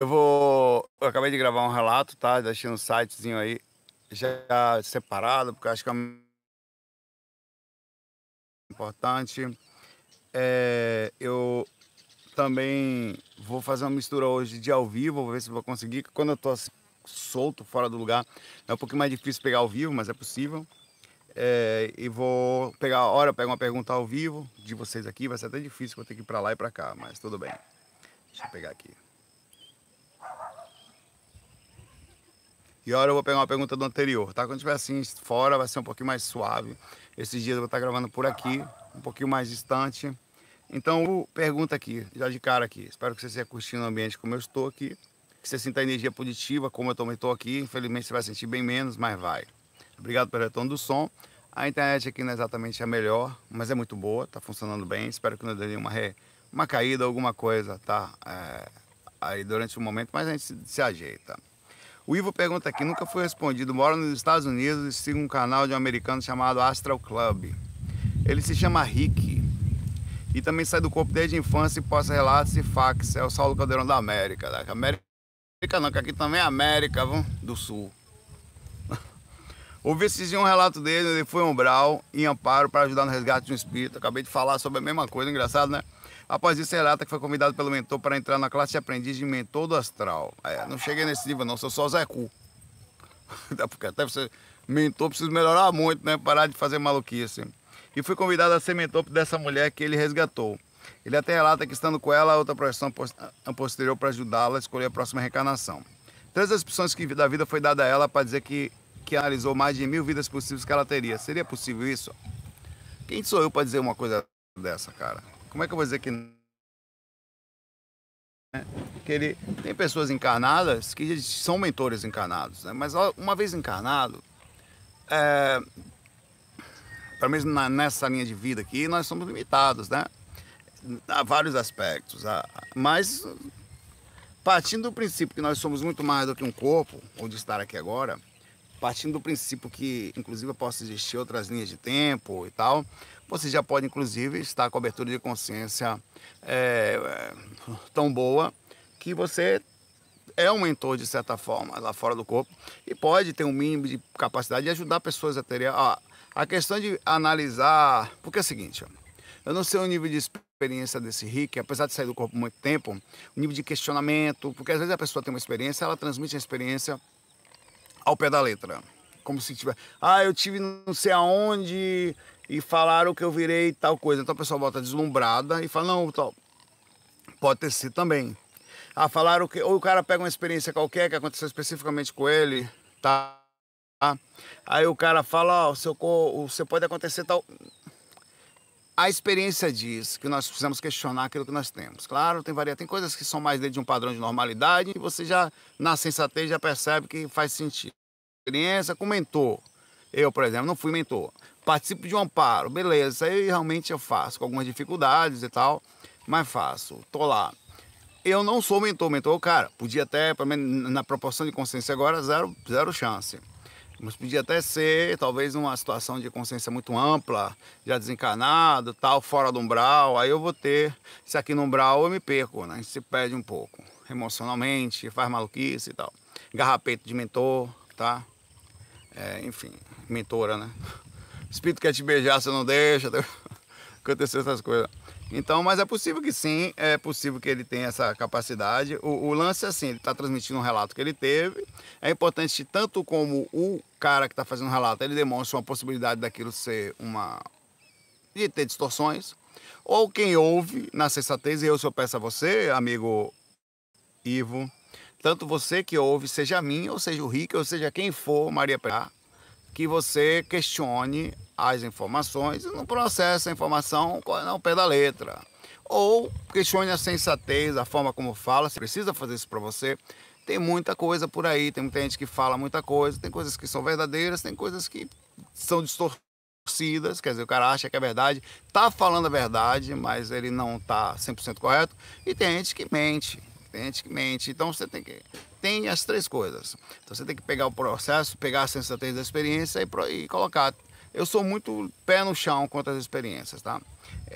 Eu vou. Eu acabei de gravar um relato, tá? Deixei um sitezinho aí já separado, porque acho que é importante. É, eu também vou fazer uma mistura hoje de ao vivo, vou ver se vou conseguir. Quando eu tô solto, fora do lugar, é um pouquinho mais difícil pegar ao vivo, mas é possível. É, e vou pegar a hora, pego uma pergunta ao vivo de vocês aqui. Vai ser até difícil, vou ter que ir para lá e para cá, mas tudo bem. Deixa eu pegar aqui. E agora eu vou pegar uma pergunta do anterior, tá? Quando estiver assim fora, vai ser um pouquinho mais suave. Esses dias eu vou estar gravando por aqui, um pouquinho mais distante. Então, pergunta aqui, já de cara aqui. Espero que você esteja curtindo o ambiente como eu estou aqui. Que você sinta a energia positiva, como eu também estou aqui. Infelizmente você vai sentir bem menos, mas vai. Obrigado pelo retorno do som. A internet aqui não é exatamente a melhor, mas é muito boa, está funcionando bem. Espero que não dê nenhuma uma caída, alguma coisa, tá? É... aí durante o momento, mas a gente se ajeita. O Ivo pergunta aqui, nunca foi respondido. Moro nos Estados Unidos e sigo um canal de um americano chamado Astral Club. Ele se chama Rick. E também sai do corpo desde a infância e posta relatos e fax. É o Saulo Caldeirão da América. Da América não, que aqui também é América, viu? do Sul. Ouvi dias um relato dele, ele foi umbral em amparo para ajudar no resgate de um espírito. Acabei de falar sobre a mesma coisa, engraçado, né? Após isso, relata que foi convidado pelo mentor para entrar na classe de aprendiz de mentor do astral. É, não cheguei nesse nível não, sou só Zé Cu. Porque até você mentor precisa melhorar muito, né? Parar de fazer maluquice. E fui convidado a ser mentor dessa mulher que ele resgatou. Ele até relata que estando com ela, outra projeção posterior para ajudá-la a escolher a próxima reencarnação. Três opções que da vida foi dada a ela para dizer que, que analisou mais de mil vidas possíveis que ela teria. Seria possível isso? Quem sou eu para dizer uma coisa dessa, cara? Como é que eu vou dizer que né? que ele tem pessoas encarnadas que são mentores encarnados, né? mas uma vez encarnado, é, pelo menos nessa linha de vida aqui, nós somos limitados, né? Há vários aspectos, mas partindo do princípio que nós somos muito mais do que um corpo, ou de estar aqui agora, partindo do princípio que, inclusive, possa existir outras linhas de tempo e tal, você já pode, inclusive, estar com abertura de consciência é, é, tão boa que você é um mentor, de certa forma, lá fora do corpo e pode ter um mínimo de capacidade de ajudar pessoas a terem. a a questão de analisar. Porque é o seguinte, eu não sei o nível de experiência desse Rick, apesar de sair do corpo muito tempo, o nível de questionamento, porque às vezes a pessoa tem uma experiência, ela transmite a experiência ao pé da letra. Como se tiver, ah, eu tive não sei aonde e falaram que eu virei tal coisa. Então a pessoa volta deslumbrada e fala, não, tal. Pode ter sido também. Ah, falaram que. Ou o cara pega uma experiência qualquer que aconteceu especificamente com ele, tá? Aí o cara fala, ó, oh, seu, você pode acontecer tal. A experiência diz que nós precisamos questionar aquilo que nós temos. Claro, tem varia, tem coisas que são mais dentro de um padrão de normalidade e você já, na sensatez, já percebe que faz sentido. Experiência com mentor. Eu, por exemplo, não fui mentor. Participo de um amparo, beleza, isso aí realmente eu faço, com algumas dificuldades e tal, mas faço, tô lá. Eu não sou mentor, mentor, cara, podia até, na proporção de consciência agora, zero, zero chance. Mas podia até ser, talvez, uma situação de consciência muito ampla, já desencarnado, tal, fora do umbral. Aí eu vou ter, se aqui no umbral eu me perco, né? A gente se perde um pouco, emocionalmente, faz maluquice e tal. Garrapeto de mentor, tá? É, enfim, mentora, né? Espírito quer te beijar, você não deixa. Aconteceu essas coisas. Então, mas é possível que sim, é possível que ele tenha essa capacidade. O, o lance é assim, ele está transmitindo um relato que ele teve. É importante, tanto como o cara que está fazendo o relato, ele demonstra uma possibilidade daquilo ser uma... de ter distorções. Ou quem ouve na sensatez, e eu só peço a você, amigo Ivo, tanto você que ouve, seja mim, ou seja o Rick, ou seja quem for, Maria Prá, que você questione as informações e não processa a informação ao pé da letra. Ou questione a sensatez, a forma como fala, você precisa fazer isso para você. Tem muita coisa por aí, tem muita gente que fala muita coisa, tem coisas que são verdadeiras, tem coisas que são distorcidas, quer dizer, o cara acha que é verdade, tá falando a verdade, mas ele não tá 100% correto, e tem gente que mente, tem gente que mente, então você tem que tem as três coisas. Então você tem que pegar o processo, pegar a sensatez da experiência e, e colocar eu sou muito pé no chão quanto às experiências, tá?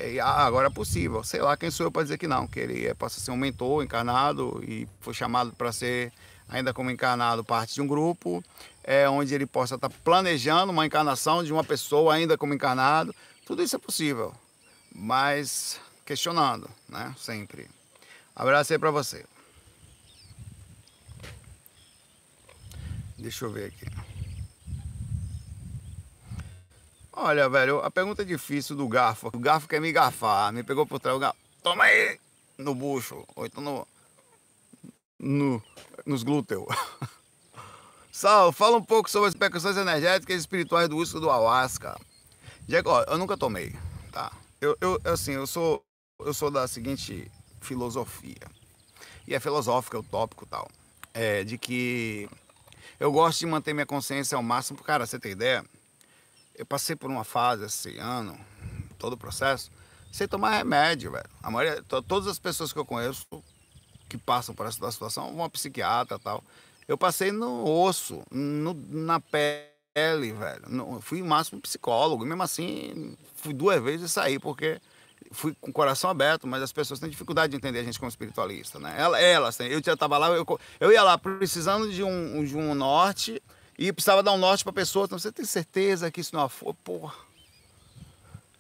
E, ah, agora é possível, sei lá quem sou eu para dizer que não, que ele é, possa ser um mentor encarnado e foi chamado para ser, ainda como encarnado, parte de um grupo, é, onde ele possa estar tá planejando uma encarnação de uma pessoa ainda como encarnado. Tudo isso é possível, mas questionando, né? Sempre. Abraço aí para você. Deixa eu ver aqui. Olha, velho, a pergunta é difícil do garfo. O garfo quer me garfar, me pegou por trás, o garfo, toma aí! No bucho, ou então no, no nos glúteos. Sal, fala um pouco sobre as repercussões energéticas e espirituais do uso do ayahuasca. Diego, ó, eu nunca tomei, tá? Eu, eu, assim, eu sou, eu sou da seguinte filosofia. E é filosófica, utópico tal. É, de que eu gosto de manter minha consciência ao máximo. Cara, você tem ideia? Eu passei por uma fase esse ano, todo o processo, sem tomar remédio, velho. A maioria, todas as pessoas que eu conheço que passam por essa situação vão a psiquiatra tal. Eu passei no osso, no, na pele, velho. No, fui máximo psicólogo. Mesmo assim, fui duas vezes e saí, porque fui com o coração aberto, mas as pessoas têm dificuldade de entender a gente como espiritualista, né? Elas, têm. eu já estava lá, eu, eu ia lá precisando de um, de um norte e precisava dar um norte para a pessoa. Então você tem certeza que isso não foi, porra.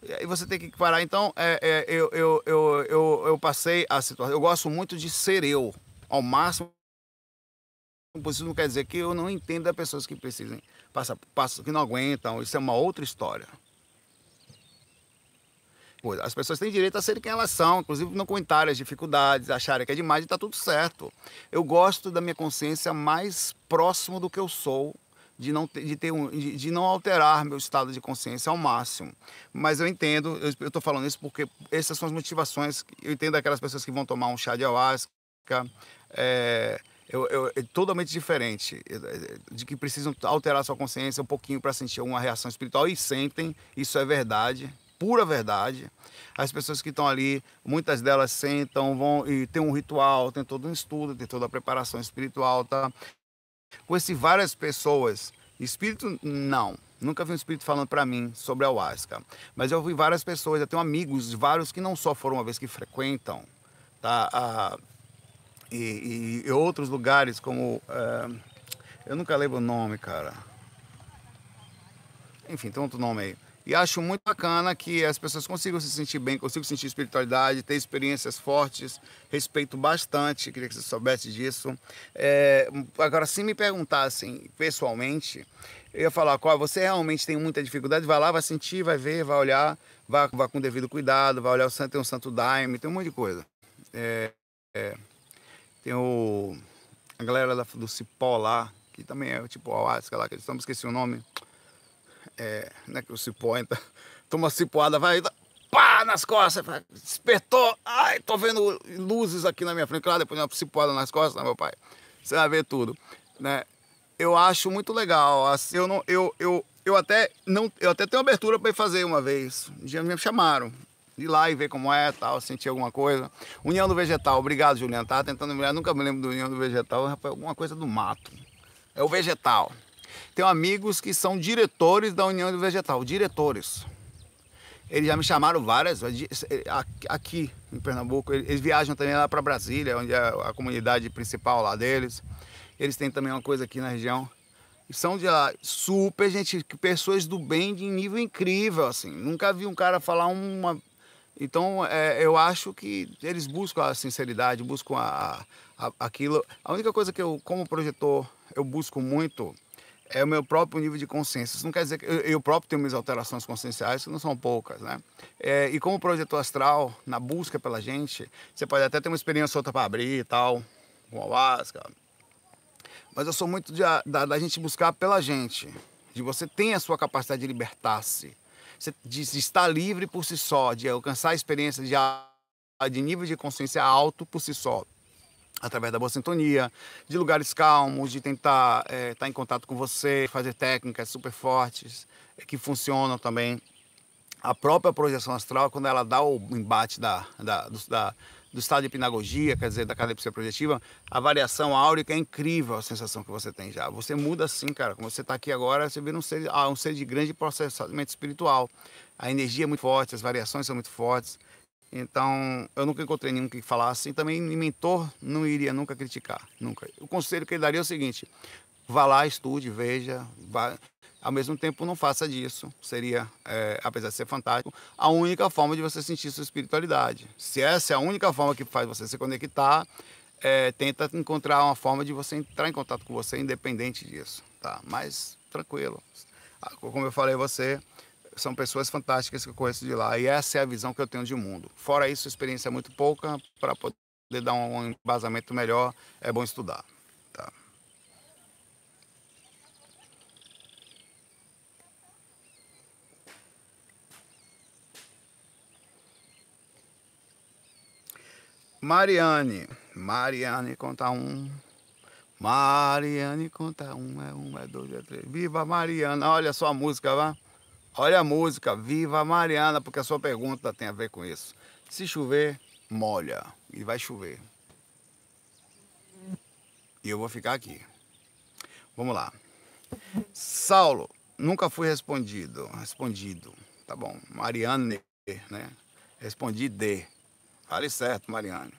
E aí você tem que parar. Então, é, é, eu, eu, eu, eu, eu passei a situação. Eu gosto muito de ser eu, ao máximo possível. Não quer dizer que eu não entendo as pessoas que precisem passar, passam, que não aguentam. Isso é uma outra história As pessoas têm direito a serem quem elas são, inclusive não comentarem as dificuldades, acharem que é demais e está tudo certo. Eu gosto da minha consciência mais próximo do que eu sou, de não, ter, de, ter um, de, de, não alterar meu estado de consciência ao máximo. Mas eu entendo, eu estou falando isso porque essas são as motivações. Eu entendo aquelas pessoas que vão tomar um chá de ayahuasca, é, eu, eu, é totalmente diferente, de que precisam alterar sua consciência um pouquinho para sentir alguma reação espiritual e sentem, isso é verdade, pura verdade. As pessoas que estão ali, muitas delas sentam, vão e tem um ritual, tem todo um estudo, tem toda a preparação espiritual, tá? Conheci várias pessoas, espírito não, nunca vi um espírito falando para mim sobre a ayahuasca, mas eu ouvi várias pessoas, eu tenho amigos, vários que não só foram uma vez que frequentam, tá? Ah, e, e, e, outros lugares como, eh, eu nunca lembro o nome, cara. Enfim, tem outro nome aí e acho muito bacana que as pessoas consigam se sentir bem, consigam sentir espiritualidade, ter experiências fortes, respeito bastante, queria que você soubesse disso. É, agora, se me perguntassem pessoalmente, eu ia falar, qual você realmente tem muita dificuldade, vai lá, vai sentir, vai ver, vai olhar, vai, vai com devido cuidado, vai olhar o santo, tem um santo daime, tem um monte de coisa. É, é, tem o, a galera da, do Cipó lá, que também é tipo Ayahuasca lá, que eles estão, esqueci o nome é, né, que o cipó entra, toma cipoada, vai, pá, nas costas, despertou, ai, tô vendo luzes aqui na minha frente, claro, depois uma cipoada nas costas, né, meu pai, você vai ver tudo, né, eu acho muito legal, assim, eu não, eu, eu, eu até não, eu até tenho abertura para ir fazer uma vez, um dia me chamaram, ir lá e ver como é, tal, sentir alguma coisa. União do Vegetal, obrigado, Juliano. Tava tentando me nunca me lembro do União do Vegetal, rapaz, alguma coisa do mato. É o vegetal. Tenho amigos que são diretores da União do Vegetal, diretores. Eles já me chamaram várias, aqui em Pernambuco. Eles viajam também lá para Brasília, onde é a comunidade principal lá deles. Eles têm também uma coisa aqui na região. São de lá, super gente, pessoas do bem de nível incrível, assim. Nunca vi um cara falar uma. Então, é, eu acho que eles buscam a sinceridade, buscam a, a, aquilo. A única coisa que eu, como projetor, eu busco muito é o meu próprio nível de consciência. Isso não quer dizer que eu, eu próprio tenho minhas alterações conscienciais, que não são poucas, né? É, e como projetor astral, na busca pela gente, você pode até ter uma experiência outra para abrir e tal, com ayahuasca. Mas eu sou muito de, da, da gente buscar pela gente, de você ter a sua capacidade de libertar-se, de, de, estar livre por si só, de alcançar a experiência de, de nível de consciência alto por si só através da boa sintonia, de lugares calmos, de tentar estar é, tá em contato com você, fazer técnicas super fortes é, que funcionam também. A própria projeção astral, quando ela dá o embate da, da, da, do estado de hipnagogia, quer dizer, da catalepsia projetiva, a variação áurica é incrível a sensação que você tem já. Você muda assim, cara. Como você está aqui agora, você vira um ser, ah, um ser de grande processamento espiritual. A energia é muito forte, as variações são muito fortes. Então, eu nunca encontrei nenhum que falasse. E também, mentor não iria nunca criticar, nunca. O conselho que ele daria é o seguinte: vá lá, estude, veja, vá, ao mesmo tempo, não faça disso. Seria, é, apesar de ser fantástico, a única forma de você sentir sua espiritualidade. Se essa é a única forma que faz você se conectar, é, tenta encontrar uma forma de você entrar em contato com você independente disso, tá? Mas tranquilo. Ah, como eu falei você, são pessoas fantásticas que eu conheço de lá e essa é a visão que eu tenho de mundo. Fora isso, experiência é muito pouca para poder dar um embasamento melhor, é bom estudar. Mariane. Mariane conta um. Mariane conta um, é um, é dois, é três. Viva Mariana, olha só a música, vá. Olha a música, Viva Mariana, porque a sua pergunta tem a ver com isso. Se chover, molha. E vai chover. E eu vou ficar aqui. Vamos lá. Saulo, nunca fui respondido. Respondido. Tá bom. Mariane, né? Respondi D. Fale certo, Mariane.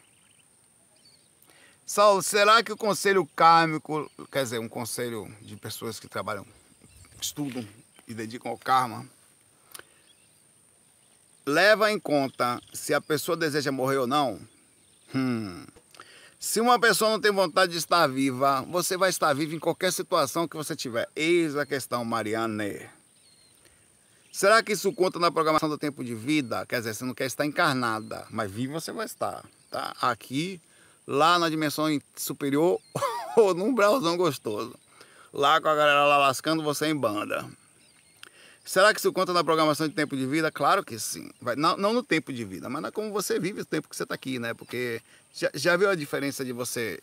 Saulo, será que o conselho kármico, quer dizer, um conselho de pessoas que trabalham, estudam e dedicam ao karma, leva em conta se a pessoa deseja morrer ou não? Hum. Se uma pessoa não tem vontade de estar viva, você vai estar vivo em qualquer situação que você tiver. Eis a questão, Mariane. Será que isso conta na programação do tempo de vida? Quer dizer, você não quer estar encarnada, mas vivo você vai estar. Tá? Aqui, lá na dimensão superior ou num browsão gostoso. Lá com a galera lá lascando você em banda. Será que isso conta na programação de tempo de vida? Claro que sim. Vai, não, não no tempo de vida, mas é como você vive o tempo que você está aqui, né? Porque já, já viu a diferença de você.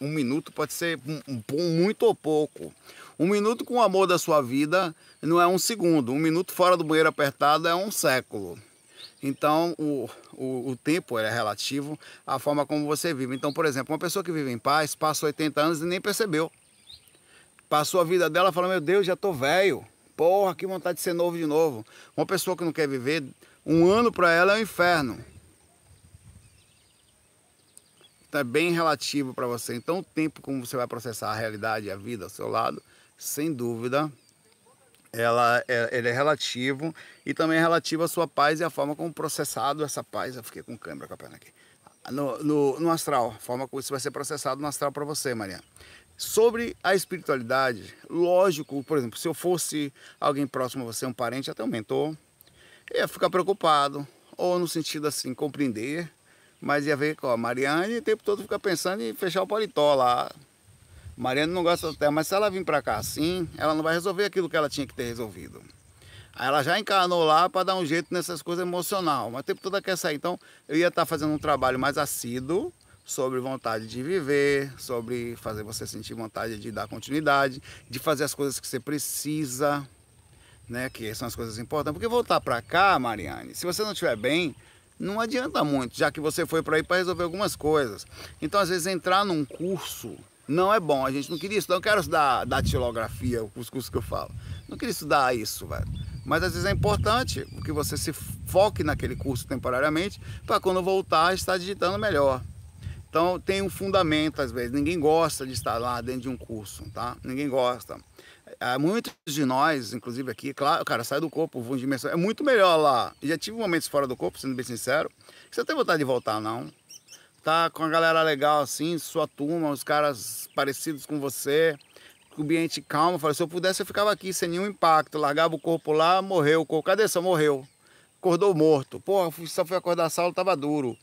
Um minuto pode ser um, um, muito ou pouco. Um minuto com o amor da sua vida não é um segundo. Um minuto fora do banheiro apertado é um século. Então, o, o, o, tempo é relativo à forma como você vive. Então, por exemplo, uma pessoa que vive em paz passou 80 anos e nem percebeu. Passou a vida dela falando: Meu Deus, já tô velho. Porra, que vontade de ser novo de novo. Uma pessoa que não quer viver, um ano para ela é um inferno. Então, é bem relativo para você. Então, o tempo como você vai processar a realidade, a vida ao seu lado, sem dúvida, ela é, ele é relativo e também é relativo à sua paz e à forma como processado essa paz. Eu fiquei com câmera com a perna aqui. No, no, no astral, a forma como isso vai ser processado no astral para você, Maria. Sobre a espiritualidade, lógico, por exemplo, se eu fosse alguém próximo a você, um parente, até um mentor, ia ficar preocupado, ou no sentido assim, compreender, mas ia ver com a Mariane o tempo todo ficar pensando em fechar o paletó lá, Mariana não gosta da terra, mas se ela vir para cá assim, ela não vai resolver aquilo que ela tinha que ter resolvido. Aí ela já encarnou lá para dar um jeito nessas coisas emocional, mas o tempo todo ela quer sair. Então eu ia estar tá fazendo um trabalho mais assíduo sobre vontade de viver, sobre fazer você sentir vontade de dar continuidade, de fazer as coisas que você precisa, né? Que são as coisas importantes. Porque voltar para cá, Mariane, se você não estiver bem, não adianta muito, já que você foi para aí para resolver algumas coisas. Então, às vezes, entrar num curso não é bom. A gente não queria estudar, eu quero estudar datilografia, os cursos que eu falo. Não queria estudar isso, velho. Mas às vezes é importante que você se foque naquele curso temporariamente para quando voltar estar digitando melhor. Então tem um fundamento às vezes. Ninguém gosta de estar lá dentro de um curso, tá? Ninguém gosta. É, muitos de nós, inclusive aqui, claro, cara, sai do corpo, voa de dimensão. É muito melhor lá. Já tive momentos fora do corpo, sendo bem sincero. Você tem vontade de voltar, não? tá com a galera legal assim, sua turma, os caras parecidos com você, o ambiente calmo. Falei, se eu pudesse eu ficava aqui sem nenhum impacto, largava o corpo lá, morreu o corpo. Cadê você? Morreu. Acordou morto. Pô, só fui acordar sala, tava duro.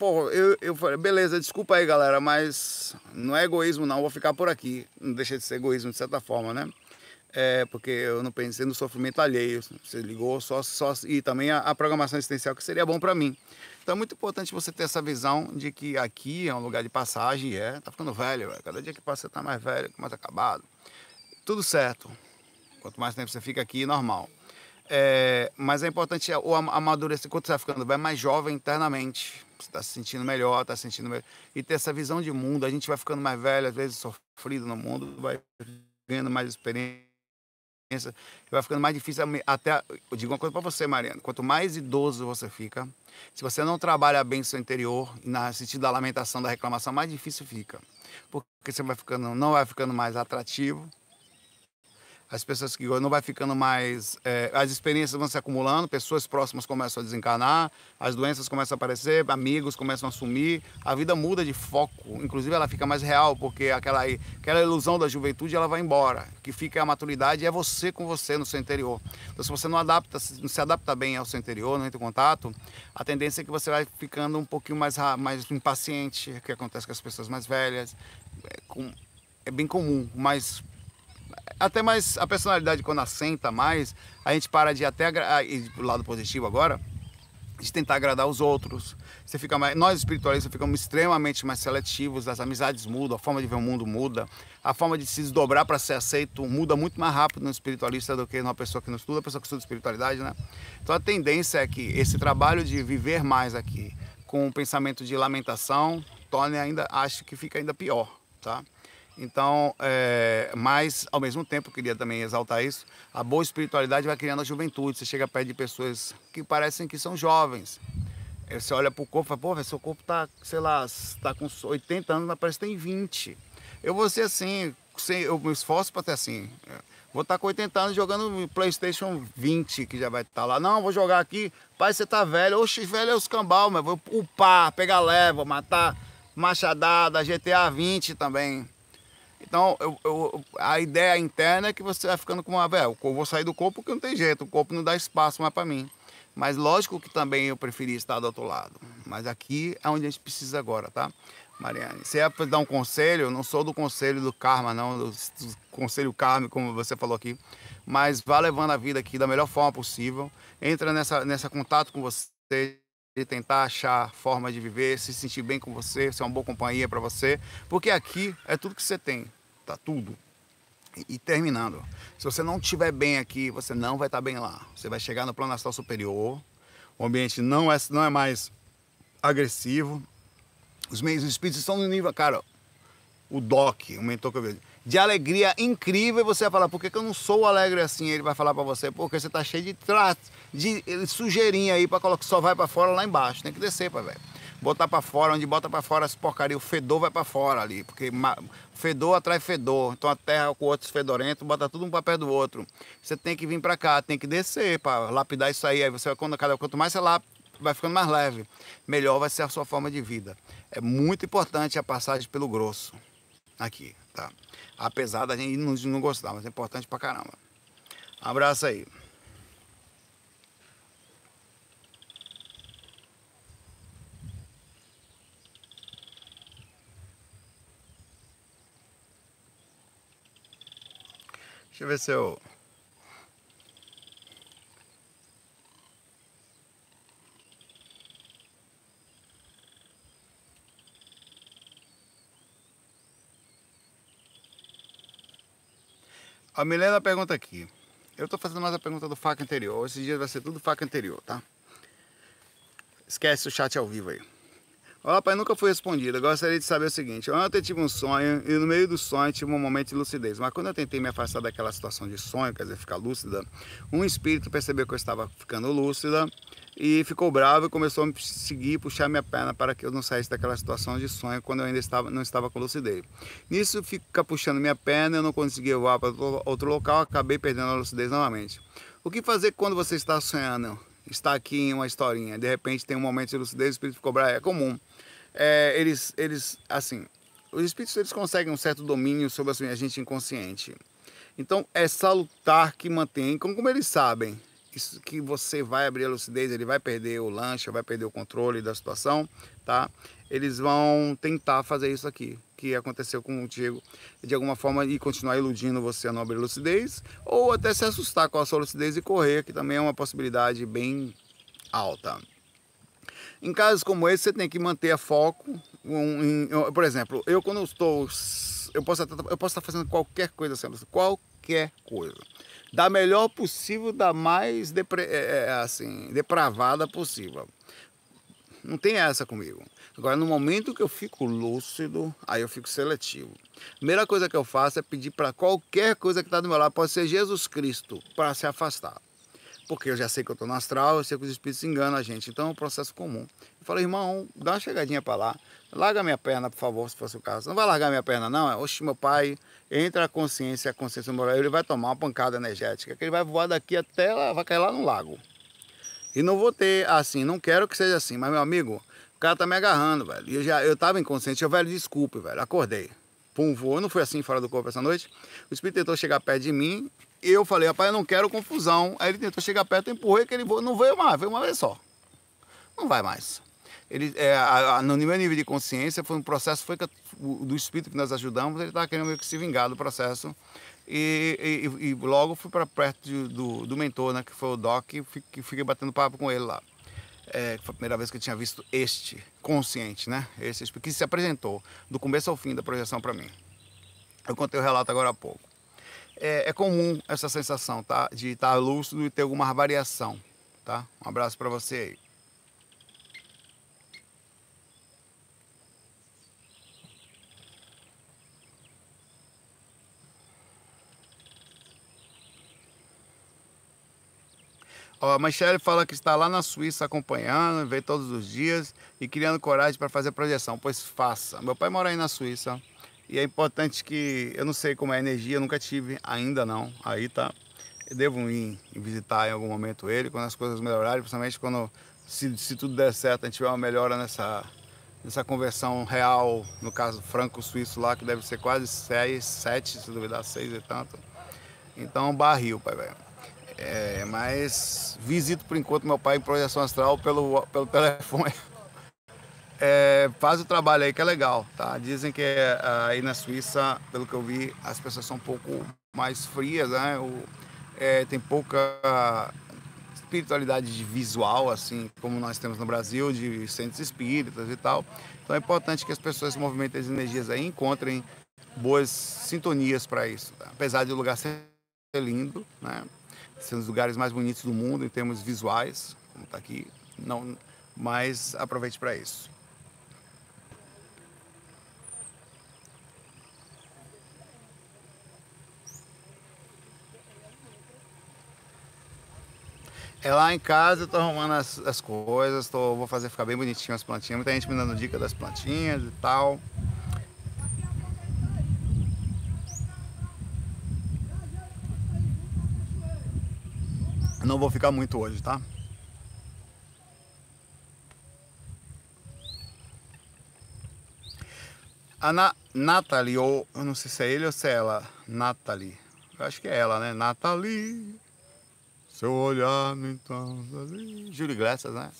Pô, eu, eu falei, beleza, desculpa aí galera, mas não é egoísmo não, vou ficar por aqui. Não deixa de ser egoísmo de certa forma, né? É, porque eu não pensei no sofrimento alheio. Você ligou só, só e também a, a programação existencial que seria bom para mim. Então é muito importante você ter essa visão de que aqui é um lugar de passagem, é, tá ficando velho, véio. cada dia que passa você tá mais velho, mais acabado. Tudo certo. Quanto mais tempo você fica aqui, normal. É, mas é importante o amadurecer quando você vai ficando bem mais jovem internamente. Está se sentindo melhor, está se sentindo melhor. E ter essa visão de mundo. A gente vai ficando mais velho, às vezes sofrido no mundo, vai ganhando mais experiência, vai ficando mais difícil. Até, eu digo uma coisa para você, Mariana: quanto mais idoso você fica, se você não trabalha bem seu interior, na sentido da lamentação, da reclamação, mais difícil fica. Porque você vai ficando, não vai ficando mais atrativo, as pessoas que não vai ficando mais, é, as experiências vão se acumulando, pessoas próximas começam a desencanar, as doenças começam a aparecer, amigos começam a sumir, a vida muda de foco, inclusive ela fica mais real, porque aquela, aquela ilusão da juventude ela vai embora, que fica a maturidade é você com você no seu interior. Então se você não adapta, não se adapta bem ao seu interior, não entra em contato, a tendência é que você vai ficando um pouquinho mais, mais impaciente, que acontece com as pessoas mais velhas, é, com, é bem comum, mas até mais a personalidade quando assenta mais, a gente para de até ir pro lado positivo agora, de tentar agradar os outros. Você fica mais, nós espiritualistas ficamos extremamente mais seletivos, as amizades mudam, a forma de ver o mundo muda, a forma de se desdobrar para ser aceito muda muito mais rápido no espiritualista do que numa pessoa que não estuda, pessoa que estuda espiritualidade, né? Então a tendência é que esse trabalho de viver mais aqui com o pensamento de lamentação torne ainda, acho que fica ainda pior, tá? Então, é, mas ao mesmo tempo, queria também exaltar isso, a boa espiritualidade vai criando a juventude. Você chega perto de pessoas que parecem que são jovens. Você olha para o corpo e fala, pô, seu corpo está, sei lá, está com 80 anos, mas parece que tem 20. Eu vou ser assim, eu me esforço para ter assim. Vou estar tá com 80 anos jogando PlayStation 20, que já vai estar tá lá. Não, vou jogar aqui. Pai, você tá velho. Oxe, velho é os cambal, mas vou upar, pegar leva, matar machadada, GTA 20 também. Então, eu, eu, a ideia interna é que você vai ficando com uma. Velho, eu vou sair do corpo porque não tem jeito, o corpo não dá espaço mais para mim. Mas lógico que também eu preferi estar do outro lado. Mas aqui é onde a gente precisa agora, tá? Mariane, se é dar um conselho, eu não sou do conselho do karma, não, do, do conselho karma, como você falou aqui, mas vá levando a vida aqui da melhor forma possível. Entra nessa, nessa contato com você, de tentar achar forma de viver, se sentir bem com você, ser uma boa companhia para você, porque aqui é tudo que você tem tá tudo. E, e terminando, se você não estiver bem aqui, você não vai estar tá bem lá. Você vai chegar no plano astral superior, o ambiente não é, não é mais agressivo, os meios espíritos estão no nível, cara, o DOC, o mentor que eu vejo, de alegria incrível, você vai falar, por que, que eu não sou alegre assim? Ele vai falar para você, porque você tá cheio de, tra... de sujeirinha aí para colocar, só vai para fora lá embaixo, tem que descer, para velho botar para fora, onde bota para fora as porcaria, o fedor vai para fora ali, porque fedor atrai fedor. Então a terra com outros fedorentos, bota tudo um perto do outro. Você tem que vir para cá, tem que descer para lapidar isso aí. Aí você quando cada quanto mais você lá vai ficando mais leve, melhor vai ser a sua forma de vida. É muito importante a passagem pelo grosso aqui, tá? Apesar da gente não, gostar, mas é importante pra caramba. abraço aí. Deixa eu ver se eu. A Milena pergunta aqui. Eu estou fazendo mais a pergunta do faca anterior. Esses dias vai ser tudo faca anterior, tá? Esquece o chat ao vivo aí. Olá, pai, nunca foi respondido. Eu gostaria de saber o seguinte: ontem tive um sonho e no meio do sonho tive um momento de lucidez. Mas quando eu tentei me afastar daquela situação de sonho, quer dizer, ficar lúcida, um espírito percebeu que eu estava ficando lúcida e ficou bravo e começou a me seguir, puxar minha perna para que eu não saísse daquela situação de sonho quando eu ainda estava, não estava com lucidez. Nisso, fica puxando minha perna, eu não conseguia voar para outro local, acabei perdendo a lucidez novamente. O que fazer quando você está sonhando? Está aqui em uma historinha, de repente tem um momento de lucidez, o espírito ficou bravo, é comum é, eles, eles, assim, os espíritos eles conseguem um certo domínio sobre a gente inconsciente. Então é salutar que mantém, como, como eles sabem isso, que você vai abrir a lucidez, ele vai perder o lanche, vai perder o controle da situação, tá? Eles vão tentar fazer isso aqui, que aconteceu com o Diego, de alguma forma e continuar iludindo você a não abrir a lucidez, ou até se assustar com a sua lucidez e correr, que também é uma possibilidade bem alta. Em casos como esse, você tem que manter a foco. Um, por exemplo, eu quando estou eu posso, eu posso estar fazendo qualquer coisa sendo qualquer coisa. Da melhor possível, da mais depre, é, é, assim, depravada possível. Não tem essa comigo. Agora, no momento que eu fico lúcido, aí eu fico seletivo. Primeira coisa que eu faço é pedir para qualquer coisa que está do meu lado, pode ser Jesus Cristo, para se afastar. Porque eu já sei que eu estou no astral, eu sei que os espíritos enganam a gente. Então é um processo comum. Eu falei, irmão, dá uma chegadinha para lá. Larga minha perna, por favor, se fosse o caso. Não vai largar minha perna, não. É, oxe, meu pai, entra a consciência, a consciência moral, ele vai tomar uma pancada energética, que ele vai voar daqui até lá, vai cair lá no lago. E não vou ter assim, não quero que seja assim, mas meu amigo, o cara tá me agarrando, velho. E eu já, eu tava inconsciente, eu, velho, desculpe, velho, acordei. Pum, voou, não foi assim fora do corpo essa noite. O espírito tentou chegar perto de mim, e eu falei, rapaz, eu não quero confusão. Aí ele tentou chegar perto, empurrei que ele não veio mais, veio uma vez só. Não vai mais. Ele, é, a, a, no meu nível de consciência, foi um processo foi que, do espírito que nós ajudamos, ele estava querendo meio que se vingar do processo. E, e, e logo fui para perto de, do, do mentor, né, que foi o Doc, e fiquei, batendo papo com ele lá. É, foi a primeira vez que eu tinha visto este consciente, né? Esse que se apresentou do começo ao fim da projeção para mim. Eu contei o relato agora há pouco. É, é comum essa sensação, tá? De estar lúcido e ter alguma variação, tá? Um abraço para você aí. Ó, a Michelle fala que está lá na Suíça acompanhando, vê todos os dias e criando coragem para fazer projeção. Pois faça. Meu pai mora aí na Suíça e é importante que eu não sei como é a energia, nunca tive ainda não. Aí tá. Eu devo ir visitar em algum momento ele quando as coisas melhorarem, principalmente quando se, se tudo der certo, a gente tiver uma melhora nessa nessa conversão real, no caso franco-suíço lá, que deve ser quase 6, 7, se duvidar, 6 e tanto. Então, barril, pai velho. É, mas visito por enquanto meu pai em projeção astral pelo, pelo telefone. É, faz o trabalho aí que é legal, tá? Dizem que é, aí na Suíça, pelo que eu vi, as pessoas são um pouco mais frias, né? O, é, tem pouca espiritualidade visual, assim como nós temos no Brasil, de centros espíritas e tal. Então é importante que as pessoas movimentem as energias aí encontrem boas sintonias para isso. Tá? Apesar de o lugar ser lindo, né? ser um dos lugares mais bonitos do mundo em termos visuais, como está aqui, não, mas aproveite para isso. É lá em casa, eu tô arrumando as, as coisas, tô, vou fazer ficar bem bonitinho as plantinhas. Muita gente me dando dica das plantinhas e tal. Não vou ficar muito hoje, tá? A Na Nathalie, ou eu não sei se é ele ou se é ela, Nathalie. Eu acho que é ela, né? Nathalie, seu olhar no entanto. Júlio Iglesias, né?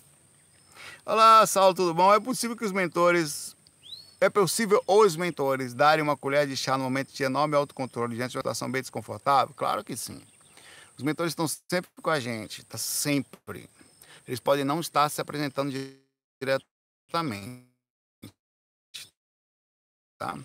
Olá, Saulo, tudo bom? É possível que os mentores. É possível os mentores darem uma colher de chá no momento de enorme autocontrole diante de uma situação bem desconfortável? Claro que sim. Os mentores estão sempre com a gente, tá sempre. Eles podem não estar se apresentando diretamente. Tá?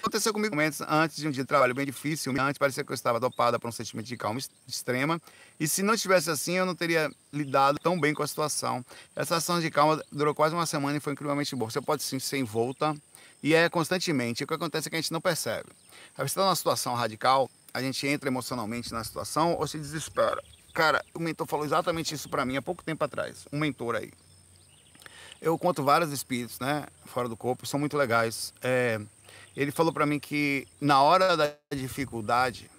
Aconteceu comigo momentos antes de um dia de trabalho bem difícil. Antes parecia que eu estava dopada por um sentimento de calma extrema. E se não tivesse assim, eu não teria lidado tão bem com a situação. Essa ação de calma durou quase uma semana e foi incrivelmente boa. Você pode sim ser envolta e é constantemente. O que acontece é que a gente não percebe. Aí você está numa situação radical, a gente entra emocionalmente na situação ou se desespera. Cara, o mentor falou exatamente isso para mim há pouco tempo atrás. Um mentor aí. Eu conto vários espíritos, né, fora do corpo, são muito legais. É, ele falou para mim que na hora da dificuldade,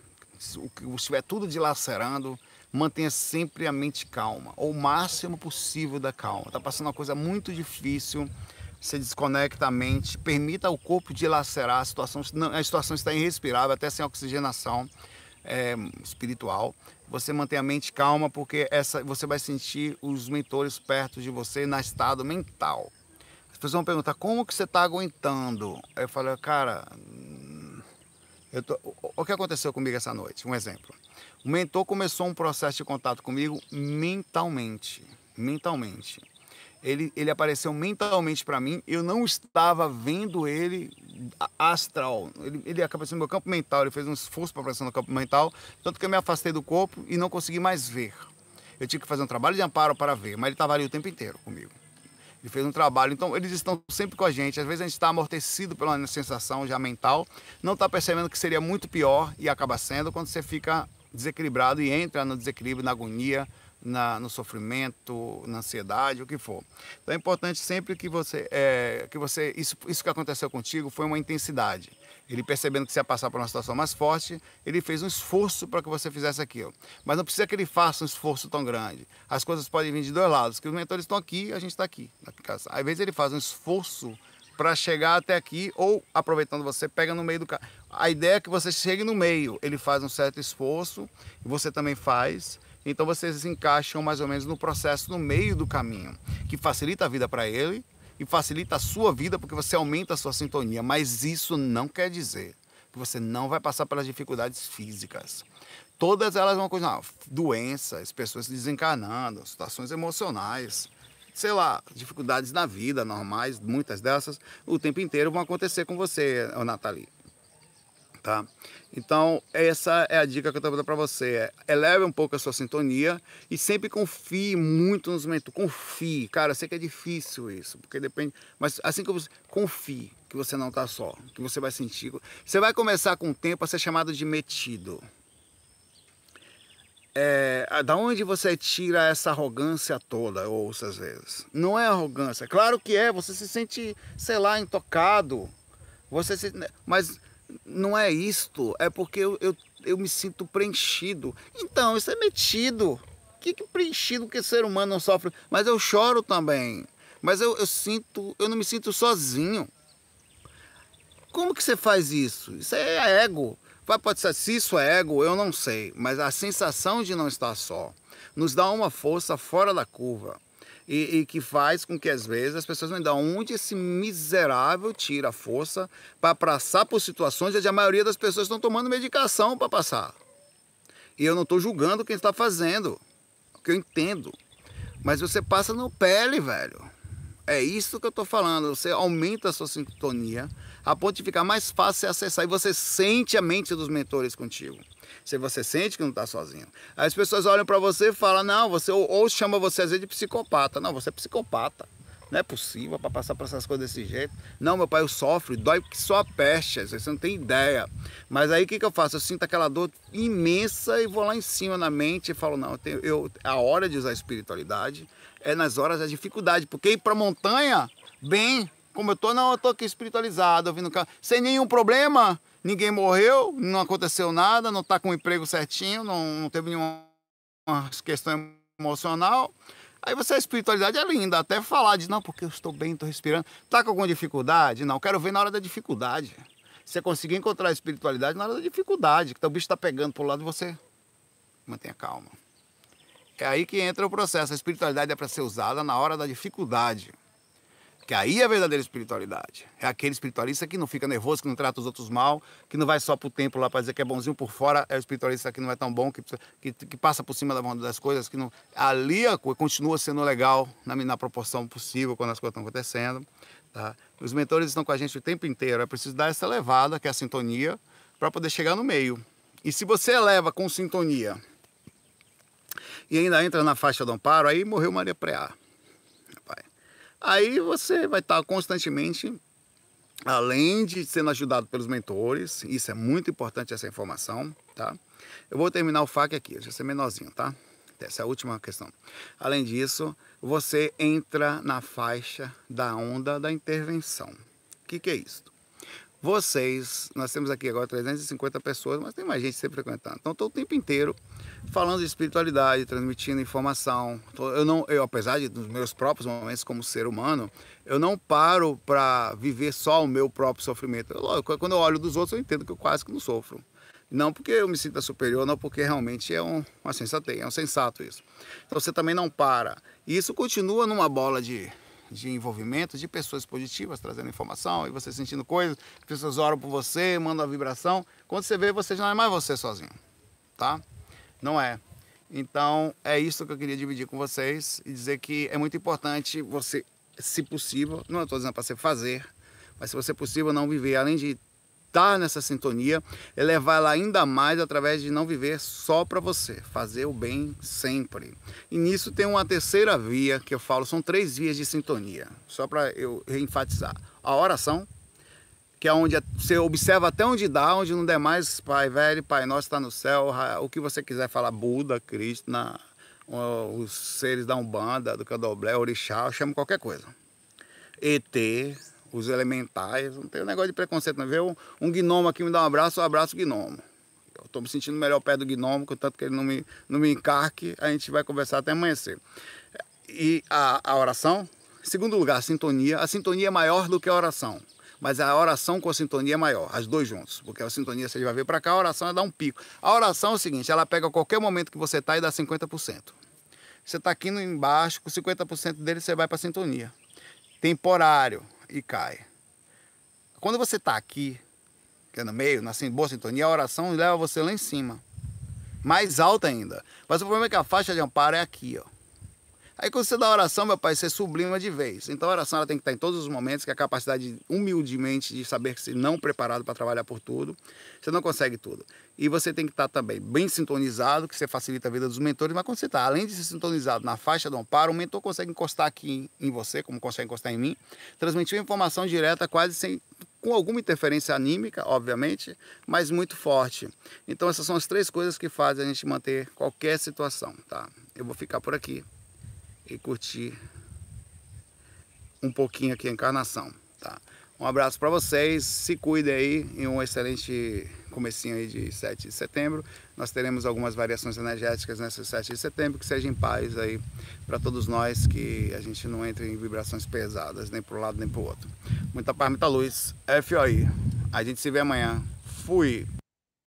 que estiver tudo dilacerando, mantenha sempre a mente calma, ou o máximo possível da calma. Tá passando uma coisa muito difícil você desconecta a mente, permita ao corpo dilacerar, a situação, a situação está irrespirável, até sem oxigenação é, espiritual. Você mantém a mente calma, porque essa, você vai sentir os mentores perto de você na estado mental. As pessoas vão perguntar, como que você está aguentando? Eu falei, cara, eu tô, o que aconteceu comigo essa noite? Um exemplo. O mentor começou um processo de contato comigo mentalmente. Mentalmente. Ele, ele apareceu mentalmente para mim, eu não estava vendo ele astral. Ele, ele apareceu no meu campo mental, ele fez um esforço para aparecer no campo mental, tanto que eu me afastei do corpo e não consegui mais ver. Eu tinha que fazer um trabalho de amparo para ver, mas ele estava ali o tempo inteiro comigo. Ele fez um trabalho, então eles estão sempre com a gente. Às vezes a gente está amortecido pela sensação já mental, não está percebendo que seria muito pior e acaba sendo quando você fica desequilibrado e entra no desequilíbrio, na agonia, na, no sofrimento, na ansiedade, o que for. Então é importante sempre que você, é, que você isso, isso que aconteceu contigo foi uma intensidade. Ele percebendo que você ia passar por uma situação mais forte, ele fez um esforço para que você fizesse aquilo. Mas não precisa que ele faça um esforço tão grande. As coisas podem vir de dois lados, que os mentores estão aqui, a gente está aqui. Às vezes ele faz um esforço para chegar até aqui ou aproveitando você pega no meio do carro. A ideia é que você chegue no meio. Ele faz um certo esforço você também faz então vocês se encaixam mais ou menos no processo no meio do caminho, que facilita a vida para ele e facilita a sua vida porque você aumenta a sua sintonia. Mas isso não quer dizer que você não vai passar pelas dificuldades físicas. Todas elas vão coisa, doenças, pessoas desencarnando, situações emocionais, sei lá, dificuldades na vida normais, muitas dessas, o tempo inteiro vão acontecer com você, Nathalie tá? Então, essa é a dica que eu estou dando para você. É, eleve um pouco a sua sintonia e sempre confie muito nos mentores. Confie. Cara, eu sei que é difícil isso, porque depende... Mas assim que você... Confie que você não está só, que você vai sentir... Você vai começar com o tempo a ser chamado de metido. É, da onde você tira essa arrogância toda, eu ouço às vezes? Não é arrogância. Claro que é, você se sente, sei lá, intocado. Você se, mas não é isto, é porque eu, eu, eu me sinto preenchido. Então, isso é metido. Que, que preenchido que ser humano não sofre? Mas eu choro também. Mas eu, eu sinto, eu não me sinto sozinho. Como que você faz isso? Isso é ego. Pode ser, se isso é ego, eu não sei. Mas a sensação de não estar só nos dá uma força fora da curva e, e, que faz com que às vezes as pessoas me dão onde esse miserável tira a força para passar por situações onde a maioria das pessoas estão tomando medicação para passar. E eu não estou julgando quem está fazendo, porque eu entendo. Mas você passa no pele, velho. É isso que eu estou falando. Você aumenta a sua sintonia a ponto de ficar mais fácil acessar. E você sente a mente dos mentores contigo se você sente que não está sozinho. Aí as pessoas olham para você e falam, não, você ou, ou chama você às vezes de psicopata. Não, você é psicopata. Não é possível para passar por essas coisas desse jeito. Não, meu pai, eu sofro, dói que só a peste, você não tem ideia. Mas aí o que, que eu faço? Eu sinto aquela dor imensa e vou lá em cima na mente e falo, não, eu tenho, eu, a hora de usar a espiritualidade é nas horas da dificuldade. Porque ir para montanha, bem, como eu tô, não, eu tô aqui espiritualizado, ouvindo sem nenhum problema, ninguém morreu, não aconteceu nada, não está com o emprego certinho, não, não teve nenhuma questão emocional. Aí você, a espiritualidade é linda, até falar de não, porque eu estou bem, estou respirando. Está com alguma dificuldade? Não, quero ver na hora da dificuldade. Você conseguir encontrar a espiritualidade na hora da dificuldade, que o bicho está pegando para o lado de você. Mantenha calma. É aí que entra o processo. A espiritualidade é para ser usada na hora da dificuldade. Que aí é a verdadeira espiritualidade. É aquele espiritualista que não fica nervoso, que não trata os outros mal, que não vai só para o templo lá para dizer que é bonzinho por fora, é o espiritualista que não é tão bom, que, que, que passa por cima das coisas, que não. Ali a continua sendo legal na, na proporção possível quando as coisas estão acontecendo. Tá? Os mentores estão com a gente o tempo inteiro. É preciso dar essa levada, que é a sintonia, para poder chegar no meio. E se você eleva com sintonia e ainda entra na faixa do amparo, aí morreu Maria Preá. Aí você vai estar constantemente, além de sendo ajudado pelos mentores, isso é muito importante essa informação, tá? Eu vou terminar o FAQ aqui, deixa ser menorzinho, tá? Essa é a última questão. Além disso, você entra na faixa da onda da intervenção. O que, que é isso? Vocês, nós temos aqui agora 350 pessoas, mas tem mais gente sempre frequentando. Então, estou o tempo inteiro falando de espiritualidade, transmitindo informação. Eu não, eu apesar de dos meus próprios momentos como ser humano, eu não paro para viver só o meu próprio sofrimento. Eu, quando eu olho dos outros, eu entendo que eu quase que não sofro. Não porque eu me sinta superior, não porque realmente é um, uma sensatez, é um sensato isso. Então você também não para. E isso continua numa bola de de envolvimento de pessoas positivas trazendo informação e você sentindo coisas, pessoas oram por você, mandam a vibração. Quando você vê, você já não é mais você sozinho, tá? Não é. Então é isso que eu queria dividir com vocês e dizer que é muito importante você, se possível, não estou dizendo para você fazer, mas se você possível não viver, além de estar nessa sintonia, elevar ela ainda mais através de não viver só para você, fazer o bem sempre. E nisso tem uma terceira via que eu falo, são três vias de sintonia, só para eu enfatizar. A oração, que é onde você observa até onde dá, onde não der mais, Pai velho, Pai nosso está no céu, o que você quiser falar, Buda, Krishna, os seres da Umbanda, do Candomblé, Orixá, eu chamo qualquer coisa. ET, os elementais, não tem um negócio de preconceito, não. Vê um, um gnomo aqui me dá um abraço, eu abraço o gnomo. Eu estou me sentindo melhor perto do gnomo, contanto que ele não me, não me encarque, a gente vai conversar até amanhecer. E a, a oração, segundo lugar, a sintonia. A sintonia é maior do que a oração mas a oração com a sintonia é maior, as dois juntos, porque a sintonia você vai ver para cá, a oração é dar um pico. A oração é o seguinte, ela pega qualquer momento que você está e dá 50%. Você está aqui embaixo, com 50% dele você vai para a sintonia. Temporário e cai. Quando você está aqui, que é no meio, na boa sintonia, a oração leva você lá em cima. Mais alta ainda. Mas o problema é que a faixa de amparo é aqui, ó. Aí quando você dá oração, meu pai, você sublima de vez. Então a oração ela tem que estar em todos os momentos, que é a capacidade humildemente de saber que se não preparado para trabalhar por tudo, você não consegue tudo. E você tem que estar também bem sintonizado, que você facilita a vida dos mentores, mas quando você está, além de ser sintonizado na faixa do amparo, o mentor consegue encostar aqui em você, como consegue encostar em mim, transmitir uma informação direta quase sem com alguma interferência anímica, obviamente, mas muito forte. Então essas são as três coisas que fazem a gente manter qualquer situação, tá? Eu vou ficar por aqui e curtir um pouquinho aqui a encarnação, tá? Um abraço para vocês, se cuidem aí em um excelente comecinho aí de 7 de setembro. Nós teremos algumas variações energéticas nesse 7 de setembro, que seja em paz aí para todos nós, que a gente não entre em vibrações pesadas, nem para um lado nem para o outro. Muita paz, muita luz. FOI. A gente se vê amanhã. Fui!